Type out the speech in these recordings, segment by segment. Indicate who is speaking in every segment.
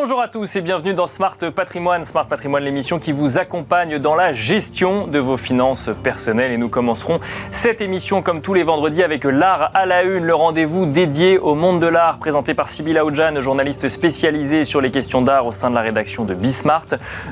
Speaker 1: Bonjour à tous et bienvenue dans Smart Patrimoine. Smart Patrimoine, l'émission qui vous accompagne dans la gestion de vos finances personnelles. Et nous commencerons cette émission comme tous les vendredis avec l'art à la une, le rendez-vous dédié au monde de l'art présenté par Sybille Aoudjan, journaliste spécialisée sur les questions d'art au sein de la rédaction de Bismart.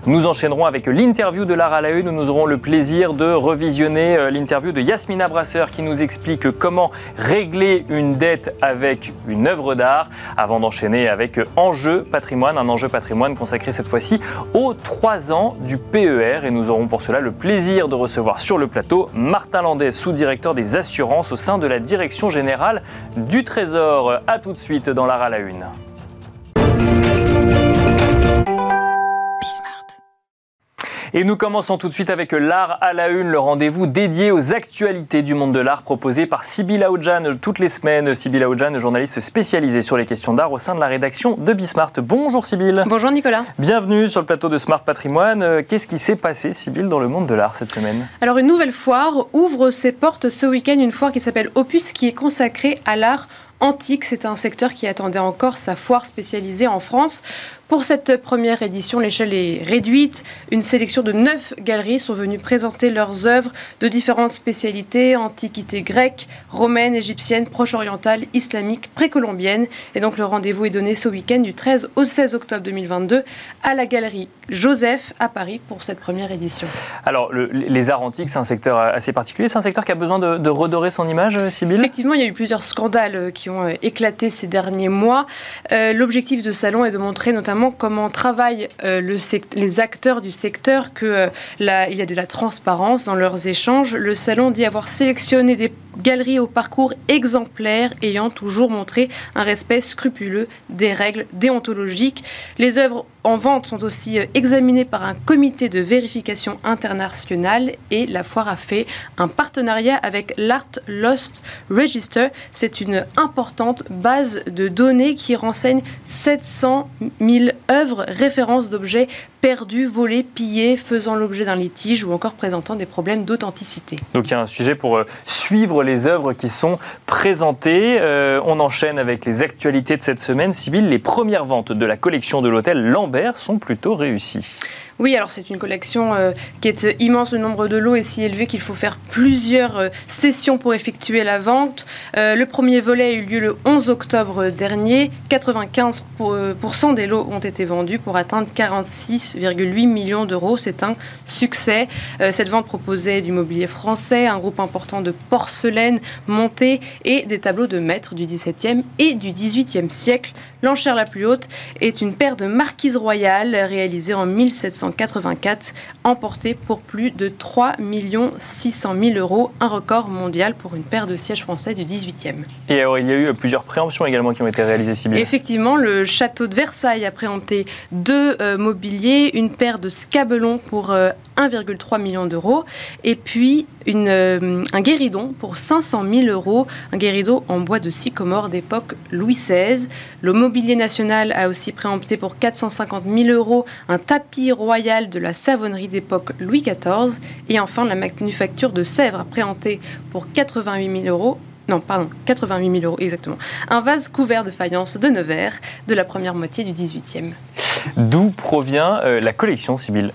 Speaker 1: Nous enchaînerons avec l'interview de l'art à la une où nous aurons le plaisir de revisionner euh, l'interview de Yasmina Brasseur qui nous explique comment régler une dette avec une œuvre d'art avant d'enchaîner avec Enjeu Patrimoine un enjeu patrimoine consacré cette fois-ci aux 3 ans du PER. Et nous aurons pour cela le plaisir de recevoir sur le plateau Martin Landais, sous-directeur des assurances au sein de la Direction générale du Trésor. A tout de suite dans l'art à la une. Et nous commençons tout de suite avec l'art à la une, le rendez-vous dédié aux actualités du monde de l'art proposé par Sybille Aoudjan toutes les semaines. Sybille Aoudjan, journaliste spécialisée sur les questions d'art au sein de la rédaction de Bismart. Bonjour Sybille.
Speaker 2: Bonjour Nicolas.
Speaker 1: Bienvenue sur le plateau de Smart Patrimoine. Euh, qu'est-ce qui s'est passé, Sybille, dans le monde de l'art cette semaine?
Speaker 2: Alors une nouvelle foire ouvre ses portes ce week-end, une foire qui s'appelle Opus qui est consacrée à l'art antique. C'est un secteur qui attendait encore sa foire spécialisée en France. Pour cette première édition, l'échelle est réduite. Une sélection de neuf galeries sont venues présenter leurs œuvres de différentes spécialités, antiquités grecques, romaines, égyptiennes, proche-orientales, islamiques, précolombiennes. Et donc le rendez-vous est donné ce week-end du 13 au 16 octobre 2022 à la galerie Joseph à Paris pour cette première édition.
Speaker 1: Alors les arts antiques, c'est un secteur assez particulier. C'est un secteur qui a besoin de, redorer son image, Sybille?
Speaker 2: Effectivement, il y a eu plusieurs scandales qui ont éclaté ces derniers mois. Euh, l'objectif de salon est de montrer notamment comment travaillent euh, le les acteurs du secteur, qu'il euh, y a de la transparence dans leurs échanges. Le salon dit avoir sélectionné des galeries au parcours exemplaire ayant toujours montré un respect scrupuleux des règles déontologiques. Les œuvres en vente sont aussi euh, examinées par un comité de vérification internationale et la foire a fait un partenariat avec l'Art Lost Register. C'est une importante base de données qui renseigne 700 000 œuvres, références d'objets perdus, volés, pillés, faisant l'objet d'un litige ou encore présentant des problèmes d'authenticité.
Speaker 1: Donc il y a un sujet pour euh, suivre les œuvres qui sont présentées. Euh, on enchaîne avec les actualités de cette semaine. Sybille, les premières ventes de la collection de l'hôtel Lambert sont plutôt réussies.
Speaker 2: Oui, alors c'est une collection euh, qui est euh, immense. Le nombre de lots est si élevé qu'il faut faire plusieurs euh, sessions pour effectuer la vente. le premier volet a eu lieu le 11 octobre dernier. 95% des lots ont été vendus pour atteindre 46,8 millions d'euros. C'est un succès. cette vente proposait du mobilier français, un groupe important de porcelaine montée et des tableaux de maîtres du XVIIe et du XVIIIe siècle. L'enchère la plus haute est une paire de marquises royales réalisée en 1700 1984, emporté pour plus de 3 600 000 euros, un record mondial pour une paire de sièges français du 18e.
Speaker 1: Et alors, il y a eu plusieurs préemptions également qui ont été réalisées, Sybille.
Speaker 2: Effectivement, le château de Versailles a préempté deux euh, mobiliers, une paire de scabelons pour 1,3 euh, million d'euros, et puis une, euh, un guéridon pour 500 000 euros, un guéridon en bois de sycomore d'époque Louis XVI. Le mobilier national a aussi préempté pour 450 000 euros un tapis royal de la savonnerie d'époque Louis XIV. Et enfin, la manufacture de Sèvres a préempté pour 88 000 euros non, pardon, 88 000 euros exactement. Un vase couvert de faïence de Nevers de la première moitié du 18e.
Speaker 1: D'où provient euh, la collection, Sibylle?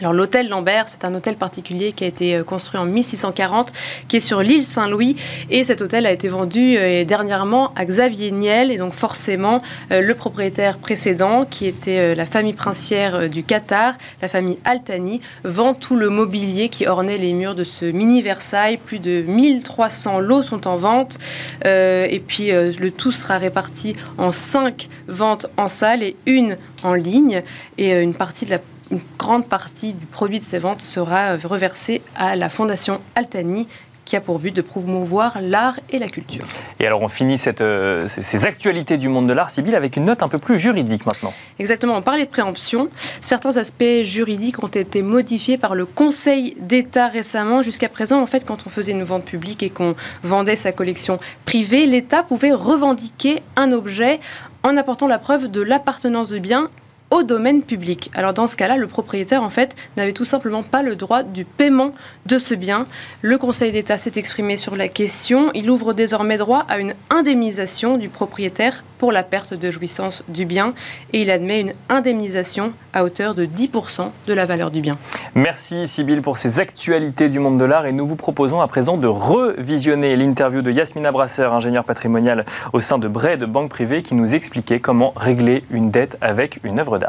Speaker 2: Alors l'hôtel Lambert, c'est un hôtel particulier qui a été euh, construit en 1640, qui est sur l'île Saint-Louis, et cet hôtel a été vendu euh, dernièrement à Xavier Niel, et donc forcément euh, le propriétaire précédent, qui était la famille princière du Qatar, la famille Altani, vend tout le mobilier qui ornait les murs de ce mini Versailles. Plus de 1300 lots sont en vente, et puis le tout sera réparti en cinq ventes en salle et une en ligne, et une partie de la une grande partie du produit de ces ventes sera reversée à la Fondation Altani qui a pour but de promouvoir l'art et la culture.
Speaker 1: Et alors on finit cette, euh, ces actualités du monde de l'art, Sybille, avec une note un peu plus juridique maintenant.
Speaker 2: Exactement, on parlait de préemption. Certains aspects juridiques ont été modifiés par le Conseil d'État récemment. Jusqu'à présent, en fait, quand on faisait une vente publique et qu'on vendait sa collection privée, l'État pouvait revendiquer un objet en apportant la preuve de l'appartenance de bien au domaine public. Alors dans ce cas-là, le propriétaire en fait n'avait tout simplement pas le droit du paiement de ce bien. Le Conseil d'État s'est exprimé sur la question. Il ouvre désormais droit à une indemnisation du propriétaire pour la perte de jouissance du bien et il admet une indemnisation à hauteur de 10% de la valeur du bien.
Speaker 1: Merci Sybille pour ces actualités du monde de l'art et nous vous proposons à présent de revisionner l'interview de Yasmina Brasseur, ingénieure patrimoniale au sein de de Banque Privée, qui nous expliquait comment régler une dette avec une œuvre d'art.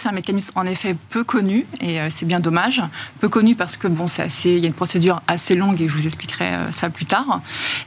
Speaker 3: C'est un mécanisme en effet peu connu et euh, c'est bien dommage. Peu connu parce que bon, c'est assez, il y a une procédure assez longue et je vous expliquerai euh, ça plus tard.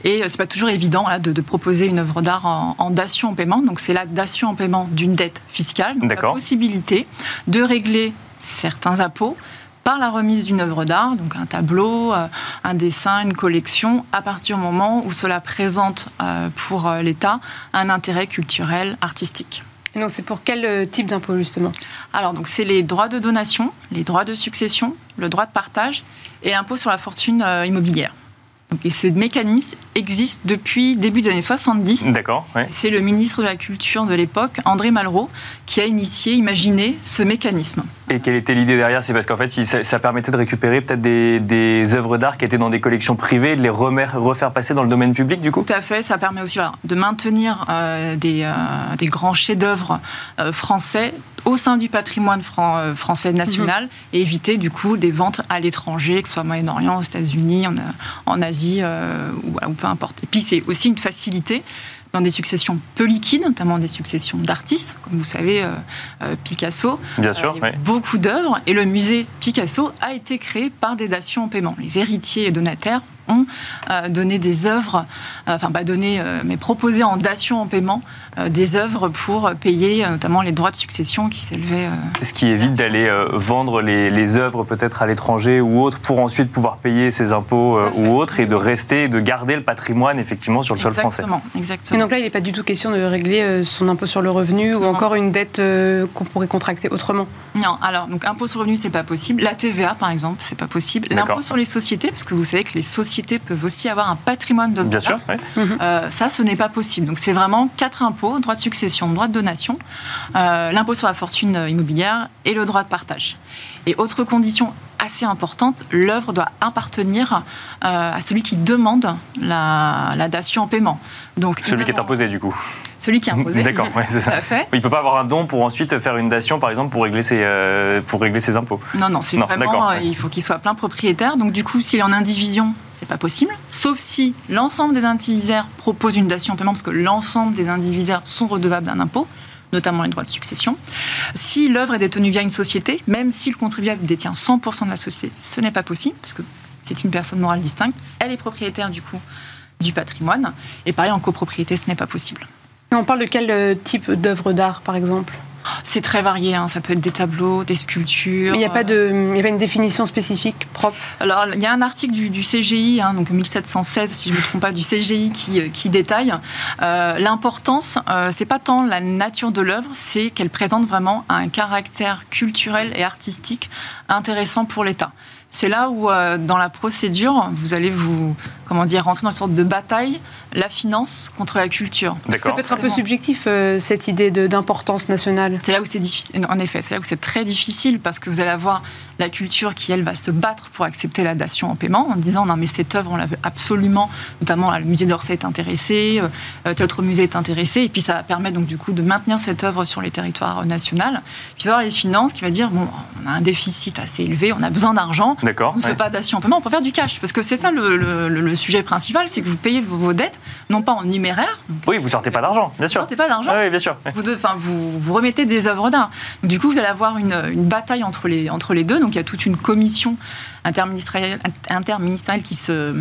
Speaker 3: Et euh, c'est pas toujours évident de, proposer une œuvre d'art en, en, dation en paiement. Donc c'est la dation en paiement d'une dette fiscale. Donc la possibilité de régler certains impôts par la remise d'une œuvre d'art, donc un tableau, un dessin, une collection, à partir du moment où cela présente pour l'État un intérêt culturel, artistique.
Speaker 2: Et donc c'est pour quel euh, type d'impôt justement?
Speaker 3: Alors donc c'est les droits de donation, les droits de succession, le droit de partage et l'impôt sur la fortune euh, immobilière. Et ce mécanisme existe depuis début des années 70.
Speaker 1: D'accord.
Speaker 3: C'est le ministre de la Culture de l'époque, André Malraux, qui a initié, imaginé ce mécanisme.
Speaker 1: Et quelle était l'idée derrière? C'est parce qu'en fait, ça, permettait de récupérer peut-être des, œuvres d'art qui étaient dans des collections privées, de les refaire passer dans le domaine public, du coup?
Speaker 3: Tout à fait. Ça permet aussi de maintenir euh, des, euh, des, grands chefs-d'œuvre euh, français au sein du patrimoine français national mhm. et éviter du coup des ventes à l'étranger, que ce soit au Moyen-Orient, aux États-Unis, en, en, Asie ou, ou peu importe. Et puis c'est aussi une facilité dans des successions peu liquides, notamment des successions d'artistes, comme vous savez, euh, euh, Picasso.
Speaker 1: Bien sûr,
Speaker 3: euh, beaucoup d'œuvres, et le musée Picasso a été créé par des dations en paiement. Les héritiers et donataires ont donné des œuvres, enfin pas donné, mais proposé en dation en paiement euh, des œuvres pour payer euh, notamment les droits de succession qui s'élevaient. Euh,
Speaker 1: Ce qui évite d'aller vendre les, les œuvres peut-être à l'étranger ou autre pour ensuite pouvoir payer ses impôts ou autres et de rester, de garder le patrimoine effectivement sur le sol français.
Speaker 3: Exactement.
Speaker 2: Et donc là, il n'est pas du tout question de régler son impôt sur le revenu ou encore une dette qu'on pourrait contracter autrement.
Speaker 3: Non, alors donc impôt sur le revenu, c'est pas possible. La TVA, par exemple, c'est pas possible. L'impôt sur les sociétés, parce que vous savez que les sociétés peuvent aussi avoir un patrimoine de
Speaker 1: Bien sûr.
Speaker 3: ça, ce n'est pas possible. Donc c'est vraiment quatre impôts droit de succession, droit de donation, euh, l'impôt sur la fortune immobilière et le droit de partage. Et autre condition assez importante, l'œuvre doit appartenir euh, à celui qui demande la, dation en paiement.
Speaker 1: Donc, celui qui est imposé du coup
Speaker 3: celui qui est imposé.
Speaker 1: D'accord, c'est ça. Il ne peut pas avoir un don pour ensuite faire une dation, par exemple, pour régler ses, euh, pour régler ses impôts.
Speaker 3: Non, non, c'est vraiment, il faut qu'il soit plein propriétaire. Donc du coup, s'il est en indivision, c'est pas possible, sauf si l'ensemble des indivisaires proposent une dation en paiement, parce que l'ensemble des indivisaires sont redevables d'un impôt notamment les droits de succession. Si l'œuvre est détenue via une société, même si le contribuable détient 100% de la société, ce n'est pas possible, parce que c'est une personne morale distincte, elle est propriétaire du coup du patrimoine, et pareil en copropriété, ce n'est pas possible.
Speaker 2: On parle de quel euh, type d'œuvre d'art, par exemple?
Speaker 3: C'est très varié, hein. ça peut être des tableaux, des sculptures.
Speaker 2: Il n'y a, pas de, a pas une définition spécifique propre?
Speaker 3: Alors, il y a un article du, CGI, hein, donc 1716, si je ne me trompe pas, du CGI qui, euh, qui détaille. Euh, l'importance, euh, c'est pas tant la nature de l'œuvre, c'est qu'elle présente vraiment un caractère culturel et artistique intéressant pour l'État c'est là où, euh, dans la procédure, vous allez vous, comment dire, rentrer dans une sorte de bataille, la finance contre la culture.
Speaker 2: Ça peut être un peu subjectif, euh, cette idée d'importance nationale.
Speaker 3: C'est là où c'est difficile, en effet, c'est là où c'est très difficile parce que vous allez avoir la culture qui, elle, va se battre pour accepter la dation en paiement en disant non, mais cette œuvre, on la veut absolument, notamment le musée d'Orsay est intéressé, euh, tel autre musée est intéressé, et puis ça permet donc du coup de maintenir cette œuvre sur les territoires nationaux. Puis avoir les finances qui va dire bon, on a un déficit assez élevé, on a besoin d'argent. On ne fait pas dation en paiement, on peut faire du cash. Parce que c'est ça le, sujet principal, c'est que vous payez vos, dettes, non pas en numéraire.
Speaker 1: Oui, vous sortez pas d'argent, bien sûr.
Speaker 3: Vous sortez pas d'argent.
Speaker 1: Oui, bien sûr.
Speaker 3: Vous, vous, vous, remettez des œuvres d'art. Du coup, vous allez avoir une, bataille entre les, entre les deux. Donc, il y a toute une commission interministérielle, interministérielle qui, se,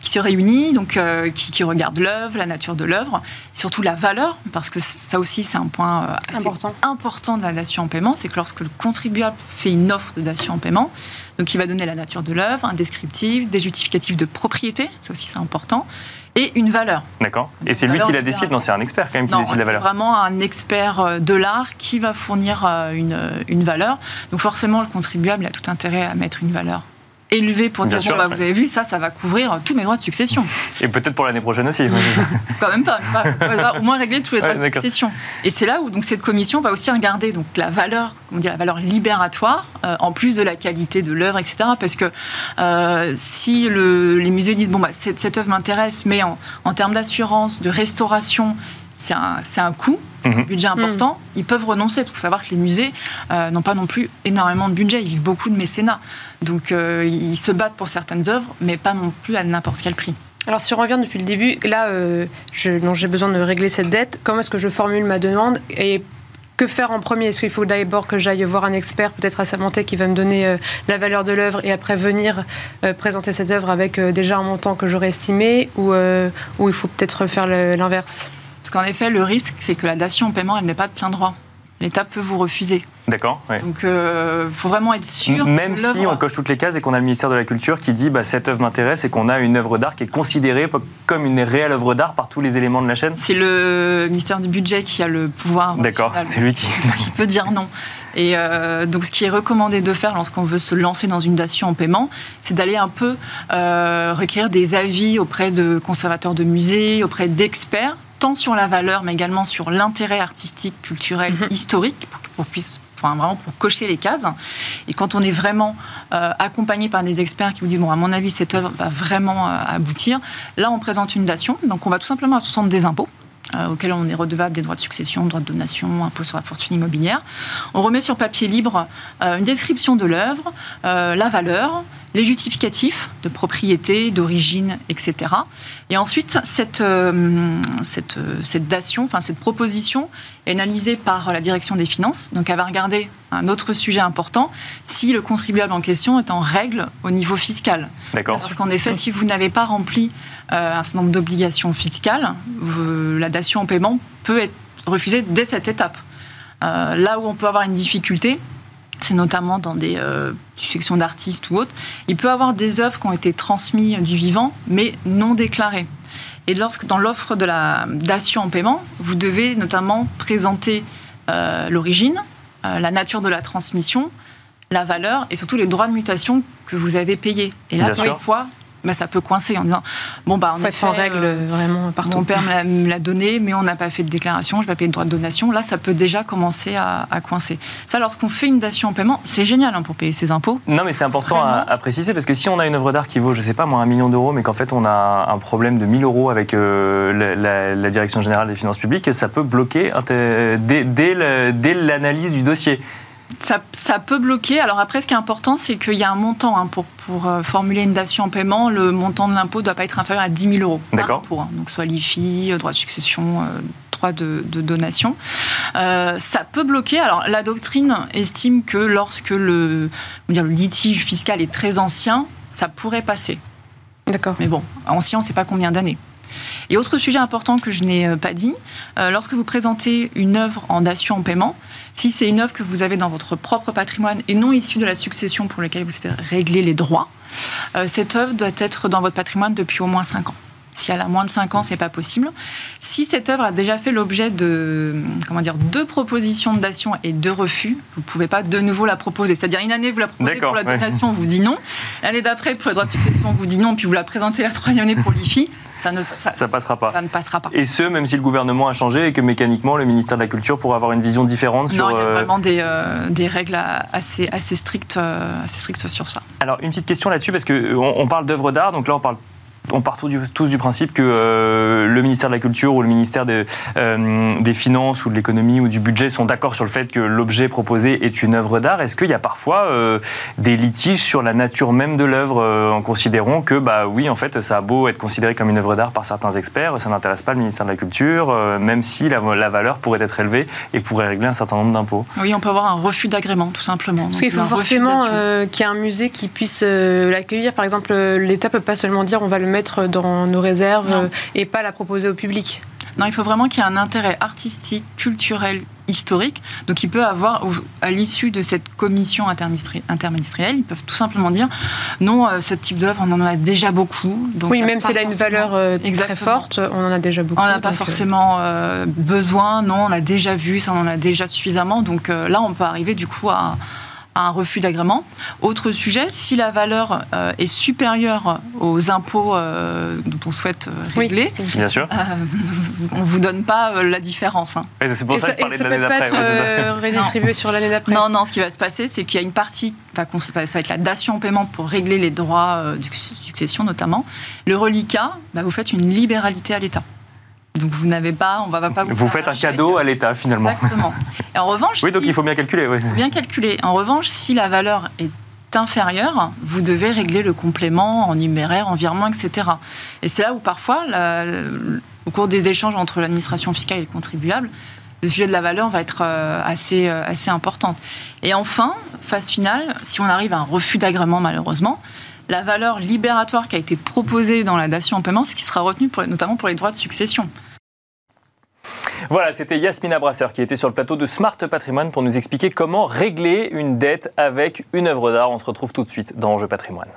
Speaker 3: qui se réunit, donc, euh, qui, regarde l'œuvre, la nature de l'œuvre, surtout la valeur, parce que ça aussi, c'est un point euh, important. important de la dation en paiement, c'est que lorsque le contribuable fait une offre de dation en paiement, donc il va donner la nature de l'œuvre, un descriptif, des justificatifs de propriété, ça aussi c'est important, et une valeur.
Speaker 1: D'accord. Et c'est lui qui la décide Non, c'est un expert quand même qui décide la valeur.
Speaker 3: C'est vraiment un expert euh, de l'art qui va fournir une, une valeur. Donc forcément, le contribuable a tout intérêt à mettre une valeur élevé pour dire bon, bah, vous avez vu, ça, ça va couvrir tous mes droits de succession.
Speaker 1: Et peut-être pour l'année prochaine aussi.
Speaker 3: Quand même pas. On au moins régler tous les droits de succession. Et c'est là où donc, cette commission va aussi regarder donc, la valeur, comment dire, la valeur libératoire, euh, en plus de la qualité de l'œuvre, etc. Parce que euh, si le, les musées disent bon, bah, cette, cette œuvre m'intéresse, mais en, en termes d'assurance, de restauration, c'est un, un coût, un
Speaker 1: Mhm.
Speaker 3: budget important, ils peuvent renoncer. Parce qu'il faut savoir que les musées euh, n'ont pas non plus énormément de budget, ils vivent beaucoup de mécénat. Donc euh, ils se battent pour certaines œuvres, mais pas non plus à n'importe quel prix.
Speaker 2: Alors si on revient depuis le début, là, euh, j'ai besoin de régler cette dette. Comment est-ce que je formule ma demande et que faire en premier? Est-ce qu'il faut d'abord que j'aille voir un expert, peut-être à Samanté, qui va me donner euh, la valeur de l'œuvre et après venir euh, présenter cette œuvre avec euh, déjà un montant que j'aurais estimé ou, euh, ou il faut peut-être faire le- l'inverse?
Speaker 3: Parce qu'en effet, le risque, c'est que la dation en paiement, elle n'est pas de plein droit. L'État peut vous refuser.
Speaker 1: D'accord. ouais.
Speaker 3: Donc il faut vraiment être sûr.
Speaker 1: Même si on coche toutes les cases et qu'on a le ministère de la Culture qui dit bah, cette œuvre m'intéresse et qu'on a une œuvre d'art qui est considérée comme une réelle œuvre d'art par tous les éléments de la chaîne.
Speaker 3: C'est le ministère du Budget qui a le pouvoir.
Speaker 1: D'accord, c'est lui qui.
Speaker 3: Donc, il peut dire non. Et euh, donc, ce qui est recommandé de faire lorsqu'on veut se lancer dans une dation en paiement, c'est d'aller un peu euh, requérir des avis auprès de conservateurs de musées, auprès d'experts, tant sur la valeur, mais également sur l'intérêt artistique, culturel,
Speaker 2: Mhm.
Speaker 3: historique, pour qu'on puisse. Enfin, vraiment pour cocher les cases. Et quand on est vraiment euh, accompagné par des experts qui vous disent, bon, à mon avis, cette œuvre va vraiment euh, aboutir, là, on présente une dation. Donc, on va tout simplement à 60 des impôts euh, auxquels on est redevable des droits de succession, droits de donation, impôts sur la fortune immobilière. On remet sur papier libre euh, une description de l'œuvre, la valeur, les justificatifs de propriété, d'origine, etc. Et ensuite, cette, euh, cette, euh, cette dation, enfin cette proposition est analysée par la direction des finances. Donc, elle va regarder un autre sujet important, si le contribuable en question est en règle au niveau fiscal.
Speaker 1: D'accord.
Speaker 3: Parce qu'en effet, si vous n'avez pas rempli euh, un certain nombre d'obligations fiscales, vous- la dation en paiement peut être refusée dès cette étape. Euh, là où on peut avoir une difficulté, c'est notamment dans des euh, sections d'artistes ou autres, il peut y avoir des œuvres qui ont été transmises du vivant, mais non déclarées. Et lorsque dans l'offre de la dation en paiement, vous devez notamment présenter euh, l'origine, euh, la nature de la transmission, la valeur et surtout les droits de mutation que vous avez payés. Et là,
Speaker 1: Bien
Speaker 3: bah, ça peut coincer en disant bon bah
Speaker 2: faut être en règle
Speaker 3: euh,
Speaker 2: vraiment partout.
Speaker 3: mon père me l'a- me l'a donné, mais on n'a pas fait de déclaration, je n'ai pas payé de droit de donation. Là, ça peut déjà commencer à, à coincer. Ça, lorsqu'on fait une dation en paiement, c'est génial hein, pour payer ses impôts.
Speaker 1: Non, mais c'est important à, préciser parce que si on a une œuvre d'art qui vaut, je sais pas moi, un million d'euros, mais qu'en fait on a un problème de 1000 euros avec euh, la, la- la direction générale des finances publiques, ça peut bloquer dès, dès le- dès l'analyse du dossier.
Speaker 3: Ça, ça peut bloquer. Alors après, ce qui est important, c'est qu'il y a un montant hein, pour, pour euh, formuler une dation en paiement. Le montant de l'impôt ne doit pas être inférieur à 10 000 euros.
Speaker 1: D'accord.
Speaker 3: hein. Donc soit l'IFI, euh, droit de succession, euh, droit de, de donation. Euh, ça peut bloquer. Alors la doctrine estime que lorsque le, dire, litige fiscal est très ancien, ça pourrait passer.
Speaker 2: D'accord.
Speaker 3: Mais bon, ancien, on ne sait pas combien d'années. Et autre sujet important que je n'ai pas dit, euh, lorsque vous présentez une œuvre en dation en paiement, si c'est une œuvre que vous avez dans votre propre patrimoine et non issue de la succession pour laquelle vous avez réglé les droits, euh, cette œuvre doit être dans votre patrimoine depuis au moins 5 ans. Si elle a moins de 5 ans, c'est pas possible. Si cette œuvre a déjà fait l'objet de comment dire deux propositions de dation et deux refus, vous pouvez pas de nouveau la proposer. C'est-à-dire une année vous la proposez pour la
Speaker 1: ouais.
Speaker 3: donation, on vous dit non. L'année d'après pour le droit de succession, on vous dit non, puis vous la présentez la troisième année pour l'IFI, ça ne ça,
Speaker 1: Ça passera pas.
Speaker 3: ça ne passera pas.
Speaker 1: Et ce, même si le gouvernement a changé et que mécaniquement le ministère de la Culture pourra avoir une vision différente sur.
Speaker 3: Non, il y a
Speaker 1: euh,
Speaker 3: vraiment des, euh, des règles assez, assez, strictes, euh, assez strictes sur ça.
Speaker 1: Alors, une petite question là-dessus, parce qu'on on parle d'œuvres d'art, donc là, on parle. On part tous du, tous du principe que euh, le ministère de la Culture ou le ministère des, euh, des Finances ou de l'économie ou du budget sont d'accord sur le fait que l'objet proposé est une œuvre d'art. Est-ce qu'il y a parfois euh, des litiges sur la nature même de l'œuvre euh, en considérant que, bah oui, en fait, ça a beau être considéré comme une œuvre d'art par certains experts, ça n'intéresse pas le ministère de la Culture, euh, même si la, la valeur pourrait être élevée et pourrait régler un certain nombre d'impôts?
Speaker 3: Oui, on peut avoir un refus d'agrément, tout simplement.
Speaker 2: Parce qu'il faut forcément euh, qu'il y ait un musée qui puisse euh, l'accueillir. Par exemple, l'État peut pas seulement dire on va le mettre dans nos réserves
Speaker 3: Non.
Speaker 2: euh, et pas la proposer au public.
Speaker 3: Non, il faut vraiment qu'il y ait un intérêt artistique, culturel, historique. Donc, il peut avoir, à l'issue de cette commission interministérielle, ils peuvent tout simplement dire non, euh, ce type d'œuvre, on en a déjà beaucoup. Donc
Speaker 2: oui, même si elle a une valeur euh, très forte, on en a déjà beaucoup.
Speaker 3: On n'a pas forcément euh, besoin, non, on a déjà vu, ça on en a déjà suffisamment. Donc là, on peut arriver du coup à, à un refus d'agrément. Autre sujet, si la valeur euh, est supérieure aux impôts euh, dont on souhaite euh,
Speaker 2: oui,
Speaker 3: régler,
Speaker 1: Bien sûr.
Speaker 3: euh, on ne vous donne pas euh, la différence. hein.
Speaker 1: Et c'est pour
Speaker 2: Et
Speaker 1: ça
Speaker 2: ça,
Speaker 1: que je parlais
Speaker 2: et
Speaker 1: de
Speaker 2: ça peut
Speaker 1: l'année
Speaker 2: pas
Speaker 1: d'après.
Speaker 2: être euh, redistribué sur l'année d'après.
Speaker 3: Non, non, ce qui va se passer, c'est qu'il y a une partie, ça va être la dation en paiement pour régler les droits euh, de succession notamment. Le reliquat, bah, vous faites une libéralité à l'État. Donc vous n'avez pas, on va pas vous.
Speaker 1: Vous faites un cadeau à l'État finalement.
Speaker 3: Exactement. Et en revanche,
Speaker 1: oui, donc il faut bien calculer. Oui.
Speaker 3: Bien calculer. En revanche, si la valeur est inférieure, vous devez régler le complément en numéraire, en virement, etc. Et c'est là où parfois, au cours des échanges entre l'administration fiscale et le contribuable, le sujet de la valeur va être euh, assez, euh, assez importante. Et enfin, phase finale, si on arrive à un refus d'agrément malheureusement, la valeur libératoire qui a été proposée dans la dation en paiement, ce qui sera retenu notamment pour les droits de succession.
Speaker 1: Voilà, c'était Yasmina Brasseur qui était sur le plateau de Smart Patrimoine pour nous expliquer comment régler une dette avec une œuvre d'art. On se retrouve tout de suite dans Enjeu Patrimoine.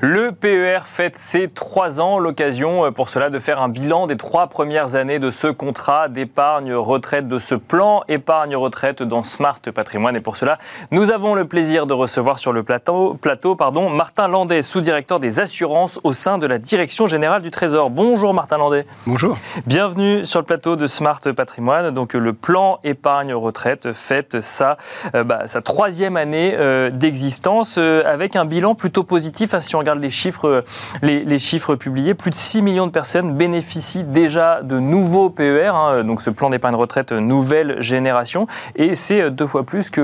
Speaker 1: Le PER fête ses trois ans, l'occasion euh, pour cela de faire un bilan des trois premières années de ce contrat d'épargne retraite, de ce plan épargne retraite dans Smart Patrimoine. Et pour cela, nous avons le plaisir de recevoir sur le plateau, plateau pardon, Martin Landais, sous-directeur des assurances au sein de la Direction générale du Trésor. Bonjour Martin Landais.
Speaker 4: Bonjour.
Speaker 1: Bienvenue sur le plateau de Smart Patrimoine. Donc le plan épargne retraite fête sa, euh, bah, sa troisième année euh, d'existence avec un bilan plutôt positif hein, si on les chiffres, euh, les, chiffres publiés, plus de 6 millions de personnes bénéficient déjà de nouveaux PER, hein, donc ce plan d'épargne retraite nouvelle génération, et c'est deux fois plus que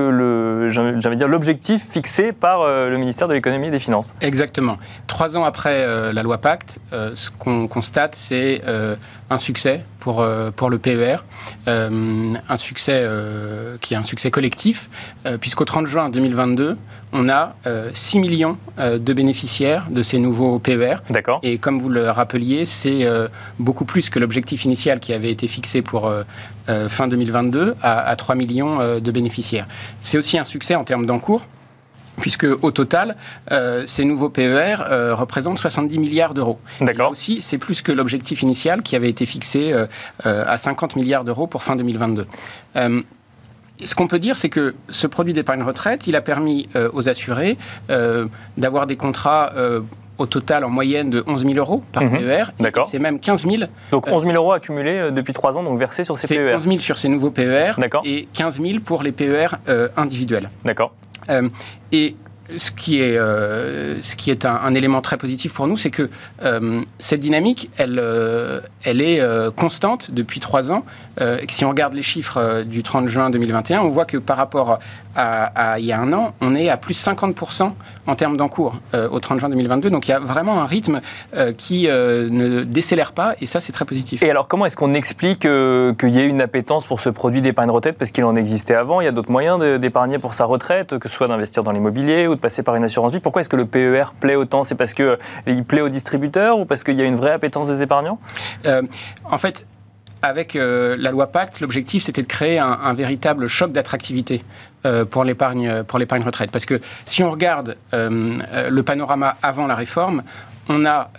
Speaker 1: l'objectif fixé par euh, le ministère de l'économie et des finances.
Speaker 4: Exactement. Trois ans après euh, la loi Pacte, ce qu'on constate, c'est un succès pour, pour le PER, un succès qui est un succès collectif, puisqu'au 30 juin 2022, on a 6 millions de bénéficiaires de ces nouveaux PER.
Speaker 1: D'accord.
Speaker 4: Et comme vous le rappeliez, c'est euh, beaucoup plus que l'objectif initial qui avait été fixé pour euh, euh, fin 2022 à, 3 millions de bénéficiaires. C'est aussi un succès en termes d'encours puisque au total, ces nouveaux PER représentent 70 milliards d'euros.
Speaker 1: D'accord.
Speaker 4: aussi, c'est plus que l'objectif initial qui avait été fixé à 50 milliards d'euros pour fin 2022 ce qu'on peut dire, c'est que ce produit d'épargne retraite, il a permis euh, aux assurés euh, d'avoir des contrats euh, au total en moyenne de 11 000 euros par mhm. PER.
Speaker 1: D'accord.
Speaker 4: C'est même 15 000.
Speaker 1: Donc 11 000 euros accumulés depuis 3 ans, donc versés sur ces PER.
Speaker 4: C'est 11 000 sur ces nouveaux PER et 15 000 pour les PER individuels.
Speaker 1: D'accord.
Speaker 4: et ce qui est, ce qui est un, élément très positif pour nous, c'est que cette dynamique, elle, elle est constante depuis trois ans. si on regarde les chiffres du 30 juin 2021, on voit que par rapport à, il y a un an, on est à plus 50% en termes d'encours euh, au 30 juin 2022. Donc il y a vraiment un rythme euh, qui euh, ne décélère pas et ça c'est très positif.
Speaker 1: Et alors comment est-ce qu'on explique qu'il y ait une appétence pour ce produit d'épargne retraite? Parce qu'il en existait avant Il y a d'autres moyens d'épargner pour sa retraite, que ce soit d'investir dans l'immobilier ou de passer par une assurance vie. Pourquoi est-ce que le PER plaît autant? C'est parce qu'il plaît aux distributeurs ou parce qu'il y a une vraie appétence des épargnants?
Speaker 4: En fait, avec la loi Pacte, l'objectif c'était de créer un véritable choc d'attractivité euh, pour l'épargne pour l'épargne retraite. Parce que si on regarde euh, euh, le panorama avant la réforme, on a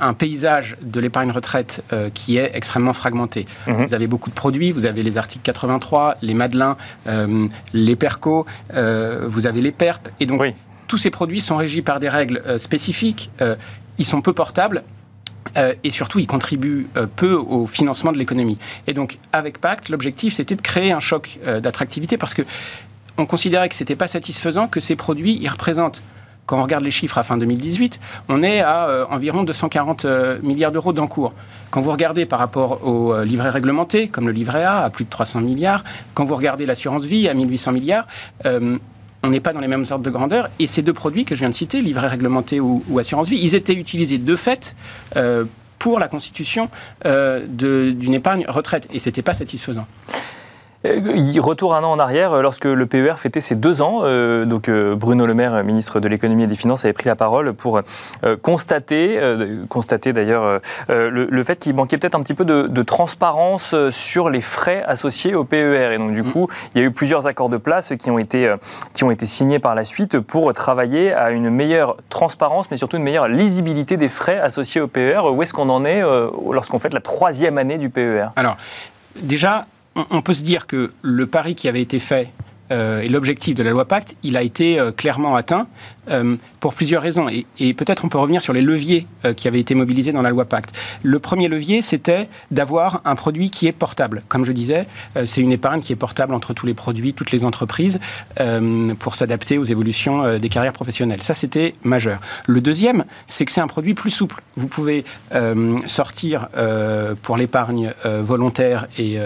Speaker 4: un paysage de l'épargne retraite qui est extrêmement fragmenté. Mhm. Vous avez beaucoup de produits, vous avez les articles 83, les Madelins, les PERCO, vous avez les PERP, et donc tous ces produits sont régis par des règles spécifiques, ils sont peu portables, euh, et surtout, il contribue euh, peu au financement de l'économie. Et donc, avec Pacte, l'objectif, c'était de créer un choc euh, d'attractivité parce que on considérait que ce n'était pas satisfaisant que ces produits, ils représentent quand on regarde les chiffres à fin 2018, on est à environ 240 milliards d'euros d'encours. Quand vous regardez par rapport aux livrets réglementés, comme le livret A, à plus de 300 milliards, quand vous regardez l'assurance vie à 1800 milliards, on n'est pas dans les mêmes sortes de grandeur. Et ces deux produits que je viens de citer, livret réglementé ou, assurance vie, ils étaient utilisés de fait euh, pour la constitution euh, d'une épargne retraite. Et ce n'était pas satisfaisant.
Speaker 1: Euh, retour un an en arrière, euh, lorsque le PER fêtait ses deux ans, euh, donc Bruno Le Maire, ministre de l'économie et des finances, avait pris la parole pour constater, constater d'ailleurs le, fait qu'il manquait peut-être un petit peu de, transparence sur les frais associés au PER. Et donc du mm. coup, il y a eu plusieurs accords de place qui ont été, qui ont été signés par la suite pour travailler à une meilleure transparence, mais surtout une meilleure lisibilité des frais associés au PER. Où est-ce qu'on en est lorsqu'on fait la troisième année du PER
Speaker 4: Alors, déjà, on, peut se dire que le pari qui avait été fait euh, et l'objectif de la loi Pacte, il a été euh, clairement atteint. Pour plusieurs raisons. Et, peut-être on peut revenir sur les leviers qui avaient été mobilisés dans la loi Pacte. Le premier levier, c'était d'avoir un produit qui est portable. Comme je disais, c'est une épargne qui est portable entre tous les produits, toutes les entreprises, pour s'adapter aux évolutions des carrières professionnelles. Ça, c'était majeur. Le deuxième, c'est que c'est un produit plus souple. Vous pouvez sortir pour l'épargne volontaire et,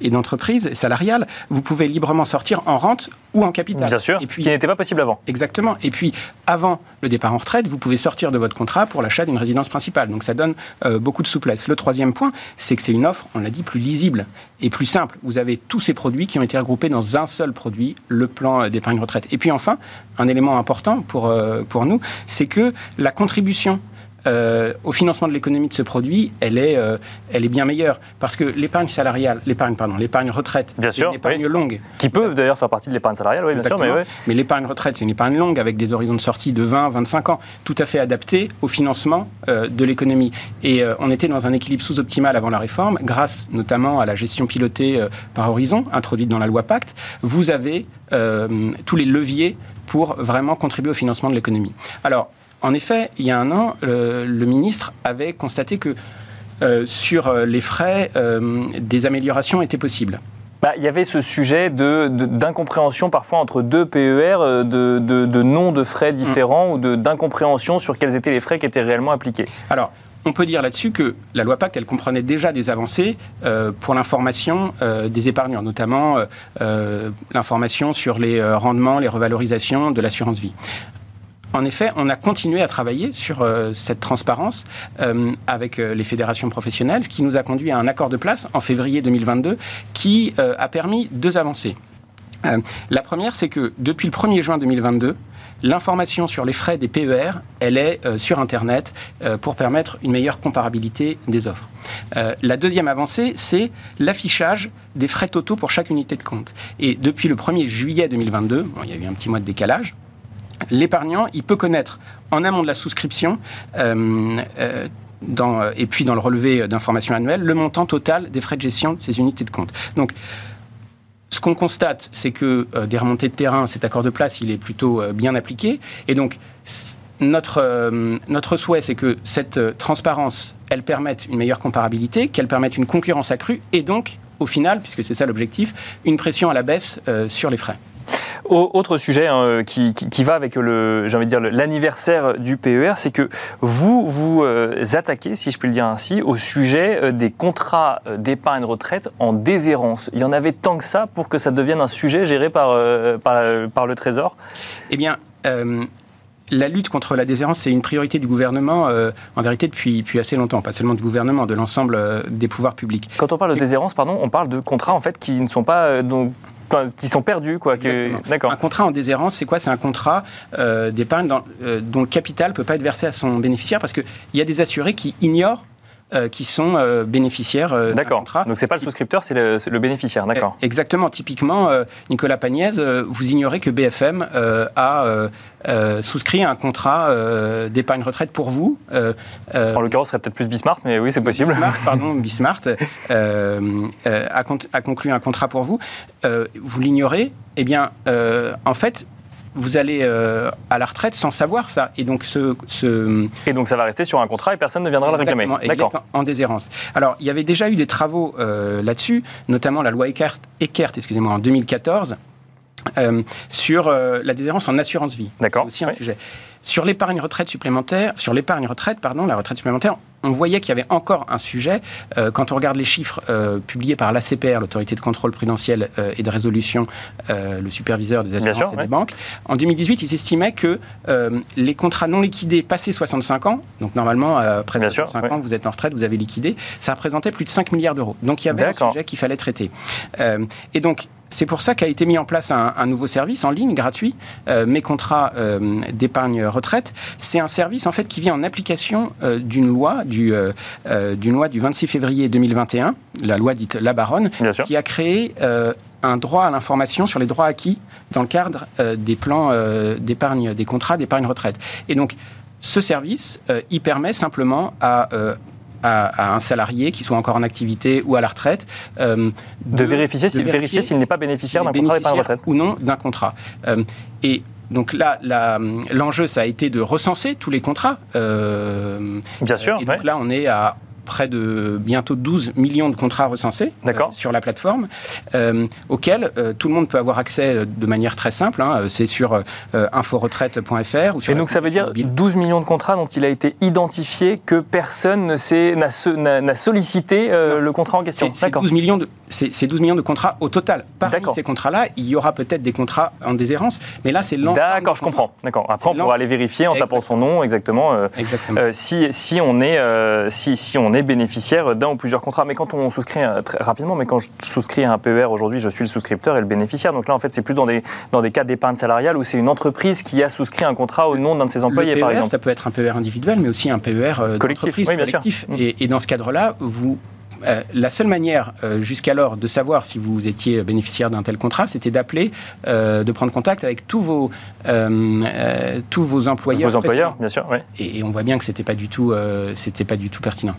Speaker 4: et d'entreprise salariale, vous pouvez librement sortir en rente ou en capital.
Speaker 1: Bien sûr,
Speaker 4: et puis,
Speaker 1: ce qui n'était pas possible avant.
Speaker 4: Exactement. Et puis, avant le départ en retraite, vous pouvez sortir de votre contrat pour l'achat d'une résidence principale. Donc, ça donne euh, beaucoup de souplesse. Le troisième point, c'est que c'est une offre, on l'a dit, plus lisible et plus simple. Vous avez tous ces produits qui ont été regroupés dans un seul produit, le plan d'épargne retraite. Et puis, enfin, un élément important pour, euh, pour nous, c'est que la contribution euh, au financement de l'économie de ce produit, elle est, euh, elle est bien meilleure. Parce que l'épargne salariale, l'épargne, pardon, l'épargne retraite,
Speaker 1: c'est
Speaker 4: une épargne longue.
Speaker 1: Qui peut d'ailleurs faire partie de l'épargne salariale, oui, bien sûr. Mais,
Speaker 4: mais l'épargne retraite, c'est une épargne longue avec des horizons de sortie de 20, 25 ans, tout à fait adapté au financement euh, de l'économie. Et on était dans un équilibre sous-optimal avant la réforme, grâce notamment à la gestion pilotée par Horizon, introduite dans la loi Pacte. Vous avez tous les leviers pour vraiment contribuer au financement de l'économie. Alors, en effet, il y a un an, le, ministre avait constaté que euh, sur euh, les frais, euh, des améliorations étaient possibles.
Speaker 1: Bah, il y avait ce sujet d'incompréhension de, parfois entre deux PER, de, de noms de frais différents mm. ou d'incompréhension sur quels étaient les frais qui étaient réellement appliqués.
Speaker 4: Alors, on peut dire là-dessus que la loi Pacte, elle comprenait déjà des avancées pour l'information des épargnants, notamment l'information sur les rendements, les revalorisations de l'assurance vie. En effet, on a continué à travailler sur euh, cette transparence euh, avec euh, les fédérations professionnelles, ce qui nous a conduit à un accord de place en février 2022 qui a permis deux avancées. la première, c'est que depuis le 1er juin 2022, L'information sur les frais des PER, elle est sur Internet pour permettre une meilleure comparabilité des offres. la deuxième avancée, c'est l'affichage des frais totaux pour chaque unité de compte. Et depuis le 1er juillet 2022, il y a eu un petit mois de décalage, l'épargnant, il peut connaître en amont de la souscription euh, euh, et puis dans le relevé d'informations annuelles le montant total des frais de gestion de ces unités de compte. Donc, ce qu'on constate, c'est que euh, des remontées de terrain, cet accord de place, il est plutôt bien appliqué. Et donc, notre, notre souhait, c'est que cette transparence, elle permette une meilleure comparabilité, qu'elle permette une concurrence accrue, et donc, au final, puisque c'est ça l'objectif, une pression à la baisse sur les frais.
Speaker 1: Autre sujet hein, qui, va avec le, j'ai envie de dire, l'anniversaire du PER, c'est que vous vous euh, attaquez, si je puis le dire ainsi, au sujet euh, des contrats euh, d'épargne retraite en déshérence. Il y en avait tant que ça pour que ça devienne un sujet géré par, par, le Trésor?
Speaker 4: Eh bien, la lutte contre la déshérence, c'est une priorité du gouvernement, en vérité, depuis, depuis assez longtemps. Pas seulement du gouvernement, de l'ensemble des pouvoirs publics.
Speaker 1: Quand on parle de déshérence, pardon, on parle de contrats en fait qui ne sont pas qui sont perdus, quoi.
Speaker 4: Un contrat en déshérence, c'est quoi? C'est un contrat euh, d'épargne euh, dont le capital ne peut pas être versé à son bénéficiaire parce qu'il y a des assurés qui ignorent euh, qui sont euh, bénéficiaires euh,
Speaker 1: d'un contrat. Donc c'est pas le souscripteur, c'est le, bénéficiaire, d'accord.
Speaker 4: Exactement. Typiquement, Nicolas Pagnès, vous ignorez que BFM a souscrit un contrat d'épargne retraite pour vous.
Speaker 1: en l'occurrence, ce serait peut-être plus Bismart, mais oui, c'est possible.
Speaker 4: Bismart, pardon, Bismart a, conclu un contrat pour vous. vous l'ignorez. Eh bien, en fait, vous allez euh, à la retraite sans savoir ça. Et donc, ce,
Speaker 1: Et donc, ça va rester sur un contrat et personne ne viendra le réclamer.
Speaker 4: D'accord. En déshérence. Alors, il y avait déjà eu des travaux euh, là-dessus, notamment la loi Eckert, Eckert excusez-moi, en 2014, euh, sur la déshérence en assurance vie.
Speaker 1: D'accord.
Speaker 4: aussi un sujet. Sur l'épargne retraite supplémentaire, sur l'épargne retraite, pardon, la retraite supplémentaire, on voyait qu'il y avait encore un sujet. Euh, quand on regarde les chiffres euh, publiés par l'ACPR, l'autorité de contrôle prudentiel euh, et de résolution, le superviseur des assurances et des banques, en 2018, ils estimaient que les contrats non liquidés passés 65 ans, donc normalement, après 65 ans, vous êtes en retraite, vous avez liquidé, ça représentait plus de 5 milliards d'euros. Donc il y avait un sujet qu'il fallait traiter. et donc, c'est pour ça qu'a été mis en place un, nouveau service en ligne gratuit, Mes contrats d'épargne retraite. C'est un service en fait qui vient en application d'une loi, du, euh, euh, d'une loi du 26 février 2021, la loi dite La Baronne, qui a créé euh, un droit à l'information sur les droits acquis dans le cadre des plans d'épargne, des contrats d'épargne retraite. Et donc, ce service, il permet simplement à à, un salarié qui soit encore en activité ou à la retraite.
Speaker 1: de, vérifier, s'il n'est pas bénéficiaire d'un contrat d'épargne retraite.
Speaker 4: Ou non d'un contrat. et donc là, l'enjeu, ça a été de recenser tous les contrats.
Speaker 1: Bien sûr.
Speaker 4: Et donc là, on est à près de bientôt 12 millions de contrats recensés euh, sur la plateforme, euh, auxquels euh, tout le monde peut avoir accès de manière très simple. Hein. c'est sur inforetraite.fr.
Speaker 1: Et donc ça veut dire 12 millions de contrats dont il a été identifié que personne n'a sollicité le contrat en question.
Speaker 4: C'est 12 millions de c'est 12 millions de contrats au total. Parmi ces contrats-là, il y aura peut-être des contrats en déshérence, mais là, c'est l'ensemble.
Speaker 1: D'accord, je comprends. D'accord. Après, on pourra aller vérifier en tapant son nom exactement. exactement. si, si, on est, si, si on est bénéficiaire d'un ou plusieurs contrats. Mais quand on souscrit, très rapidement, mais quand je souscris un PER aujourd'hui, je suis le souscripteur et le bénéficiaire. Donc là, en fait, c'est plus dans des, dans des cas d'épargne salariale où c'est une entreprise qui a souscrit un contrat au nom d'un de ses employés, par
Speaker 4: e
Speaker 1: exemple.
Speaker 4: Ça peut être un PER individuel, mais aussi un PER euh, collectif. Oui, bien collectif. Sûr. Et, et dans ce cadre-là, vous euh, la seule manière euh, jusqu'alors de savoir si vous étiez bénéficiaire d'un tel contrat, c'était d'appeler, euh, de prendre contact avec tous vos, tous vos employeurs.
Speaker 1: Vos employeurs, bien sûr, oui.
Speaker 4: Et, on voit bien que c'était pas du tout, c'était pas du tout pertinent.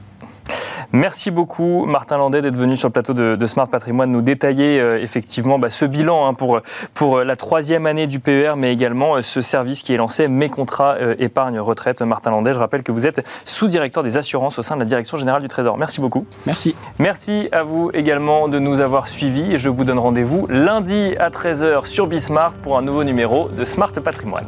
Speaker 1: Merci beaucoup Martin Landais d'être venu sur le plateau de, Smart Patrimoine nous détailler euh, effectivement bah, ce bilan hein, pour, pour euh, la troisième année du PER, mais également euh, ce service qui est lancé, Mes contrats épargne retraite. Martin Landais, je rappelle que vous êtes sous-directeur des assurances au sein de la Direction générale du Trésor. Merci beaucoup.
Speaker 4: Merci.
Speaker 1: Merci à vous également de nous avoir suivis et je vous donne rendez-vous lundi à 13h sur Bismart pour un nouveau numéro de Smart Patrimoine.